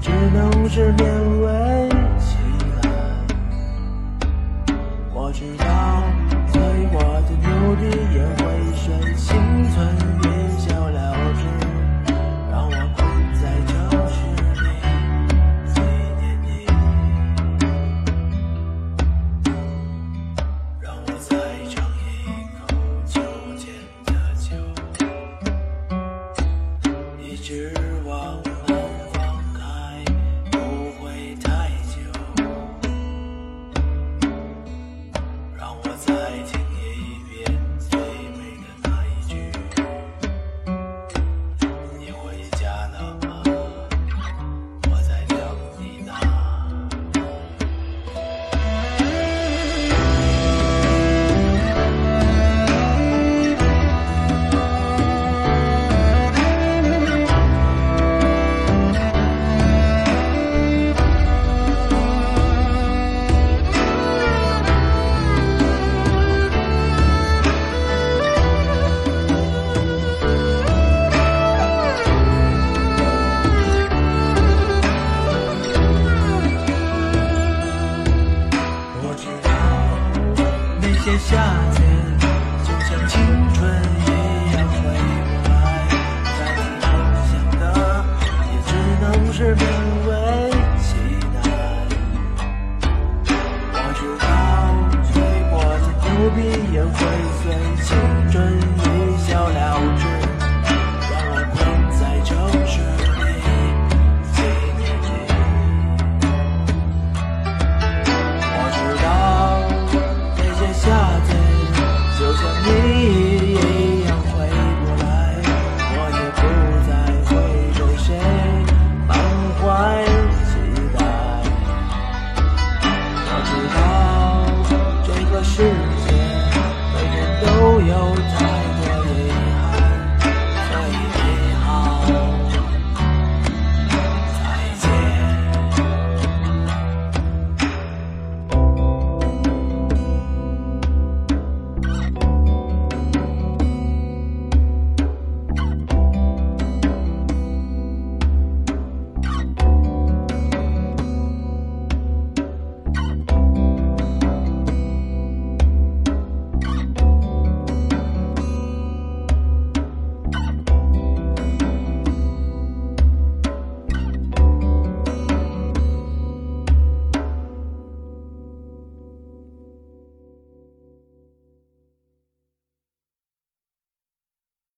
只能是勉为那些夏天就像青春一样回不来代梦想的也只能是勉为期待我知道吹过的牛逼也会随青春一笑了之